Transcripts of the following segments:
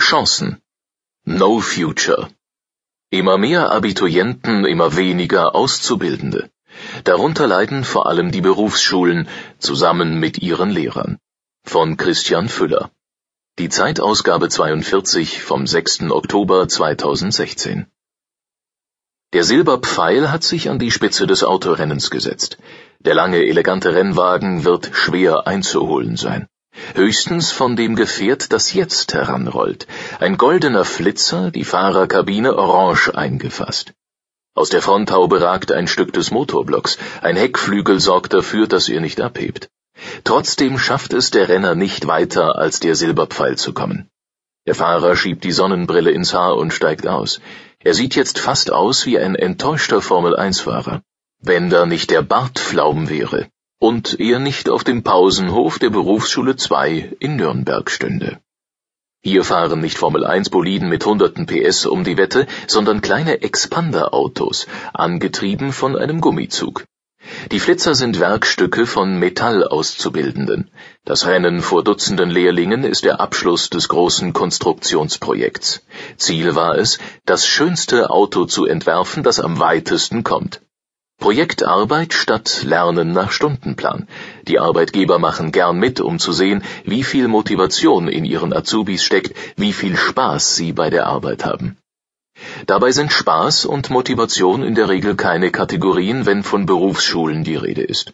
Chancen. No Future. Immer mehr Abiturienten, immer weniger Auszubildende. Darunter leiden vor allem die Berufsschulen zusammen mit ihren Lehrern. Von Christian Füller. Die Zeitausgabe 42 vom 6. Oktober 2016. Der Silberpfeil hat sich an die Spitze des Autorennens gesetzt. Der lange, elegante Rennwagen wird schwer einzuholen sein. Höchstens von dem Gefährt, das jetzt heranrollt. Ein goldener Flitzer, die Fahrerkabine orange eingefasst. Aus der Fronthaube ragt ein Stück des Motorblocks. Ein Heckflügel sorgt dafür, dass er nicht abhebt. Trotzdem schafft es der Renner nicht weiter, als der Silberpfeil zu kommen. Der Fahrer schiebt die Sonnenbrille ins Haar und steigt aus. Er sieht jetzt fast aus wie ein enttäuschter Formel-1-Fahrer. Wenn da nicht der Bartflaum wäre und er nicht auf dem Pausenhof der Berufsschule 2 in Nürnberg stünde. Hier fahren nicht Formel-1-Boliden mit hunderten PS um die Wette, sondern kleine Expander-Autos, angetrieben von einem Gummizug. Die Flitzer sind Werkstücke von Metallauszubildenden. Das Rennen vor Dutzenden Lehrlingen ist der Abschluss des großen Konstruktionsprojekts. Ziel war es, das schönste Auto zu entwerfen, das am weitesten kommt. Projektarbeit statt Lernen nach Stundenplan. Die Arbeitgeber machen gern mit, um zu sehen, wie viel Motivation in ihren Azubis steckt, wie viel Spaß sie bei der Arbeit haben. Dabei sind Spaß und Motivation in der Regel keine Kategorien, wenn von Berufsschulen die Rede ist.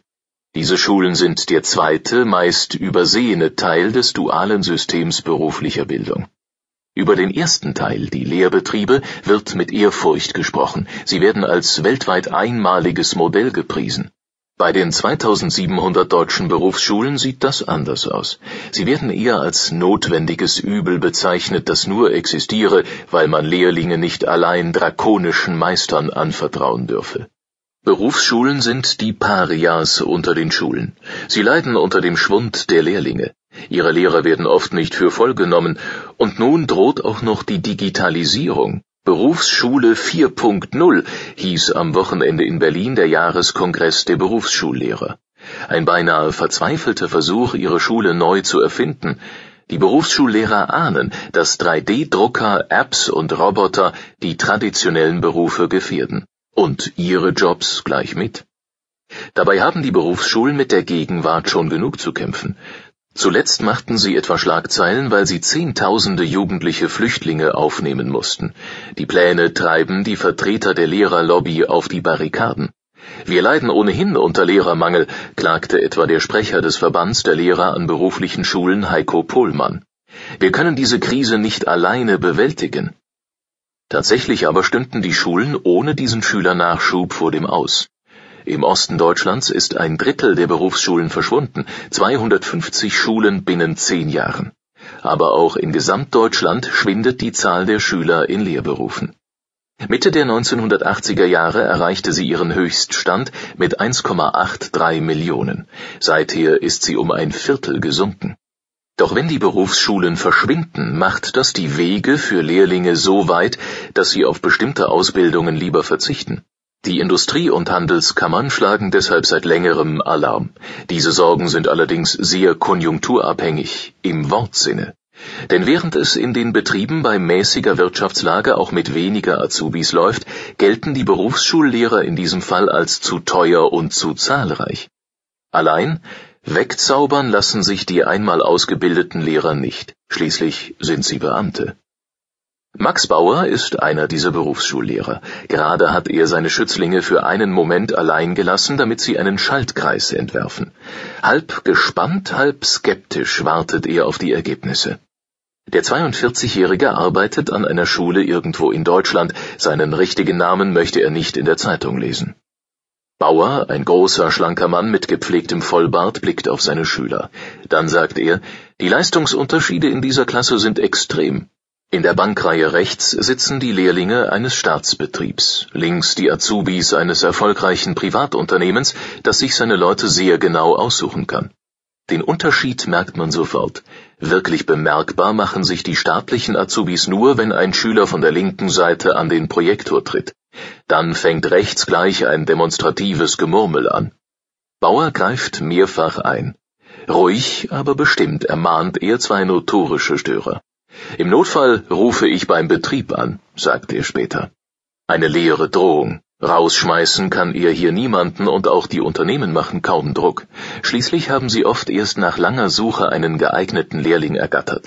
Diese Schulen sind der zweite, meist übersehene Teil des dualen Systems beruflicher Bildung. Über den ersten Teil, die Lehrbetriebe, wird mit Ehrfurcht gesprochen. Sie werden als weltweit einmaliges Modell gepriesen. Bei den 2700 deutschen Berufsschulen sieht das anders aus. Sie werden eher als notwendiges Übel bezeichnet, das nur existiere, weil man Lehrlinge nicht allein drakonischen Meistern anvertrauen dürfe. Berufsschulen sind die Parias unter den Schulen. Sie leiden unter dem Schwund der Lehrlinge. Ihre Lehrer werden oft nicht für voll genommen, und nun droht auch noch die Digitalisierung. Berufsschule 4.0 hieß am Wochenende in Berlin der Jahreskongress der Berufsschullehrer. Ein beinahe verzweifelter Versuch, ihre Schule neu zu erfinden. Die Berufsschullehrer ahnen, dass 3D-Drucker, Apps und Roboter die traditionellen Berufe gefährden. Und ihre Jobs gleich mit. Dabei haben die Berufsschulen mit der Gegenwart schon genug zu kämpfen. Zuletzt machten sie etwa Schlagzeilen, weil sie Zehntausende jugendliche Flüchtlinge aufnehmen mussten. Die Pläne treiben die Vertreter der Lehrerlobby auf die Barrikaden. Wir leiden ohnehin unter Lehrermangel, klagte etwa der Sprecher des Verbands der Lehrer an beruflichen Schulen Heiko Pohlmann. Wir können diese Krise nicht alleine bewältigen. Tatsächlich aber stünden die Schulen ohne diesen Schülernachschub vor dem Aus. Im Osten Deutschlands ist ein Drittel der Berufsschulen verschwunden, 250 Schulen binnen zehn Jahren. Aber auch in Gesamtdeutschland schwindet die Zahl der Schüler in Lehrberufen. Mitte der 1980er Jahre erreichte sie ihren Höchststand mit 1,83 Millionen. Seither ist sie um ein Viertel gesunken. Doch wenn die Berufsschulen verschwinden, macht das die Wege für Lehrlinge so weit, dass sie auf bestimmte Ausbildungen lieber verzichten. Die Industrie- und Handelskammern schlagen deshalb seit längerem Alarm. Diese Sorgen sind allerdings sehr konjunkturabhängig im Wortsinne. Denn während es in den Betrieben bei mäßiger Wirtschaftslage auch mit weniger Azubis läuft, gelten die Berufsschullehrer in diesem Fall als zu teuer und zu zahlreich. Allein wegzaubern lassen sich die einmal ausgebildeten Lehrer nicht. Schließlich sind sie Beamte. Max Bauer ist einer dieser Berufsschullehrer. Gerade hat er seine Schützlinge für einen Moment allein gelassen, damit sie einen Schaltkreis entwerfen. Halb gespannt, halb skeptisch wartet er auf die Ergebnisse. Der 42-Jährige arbeitet an einer Schule irgendwo in Deutschland. Seinen richtigen Namen möchte er nicht in der Zeitung lesen. Bauer, ein großer, schlanker Mann mit gepflegtem Vollbart, blickt auf seine Schüler. Dann sagt er, die Leistungsunterschiede in dieser Klasse sind extrem. In der Bankreihe rechts sitzen die Lehrlinge eines Staatsbetriebs, links die Azubis eines erfolgreichen Privatunternehmens, das sich seine Leute sehr genau aussuchen kann. Den Unterschied merkt man sofort. Wirklich bemerkbar machen sich die staatlichen Azubis nur, wenn ein Schüler von der linken Seite an den Projektor tritt. Dann fängt rechts gleich ein demonstratives Gemurmel an. Bauer greift mehrfach ein. Ruhig, aber bestimmt ermahnt er zwei notorische Störer. Im Notfall rufe ich beim Betrieb an, sagte er später. Eine leere Drohung. Rausschmeißen kann er hier niemanden und auch die Unternehmen machen kaum Druck. Schließlich haben sie oft erst nach langer Suche einen geeigneten Lehrling ergattert.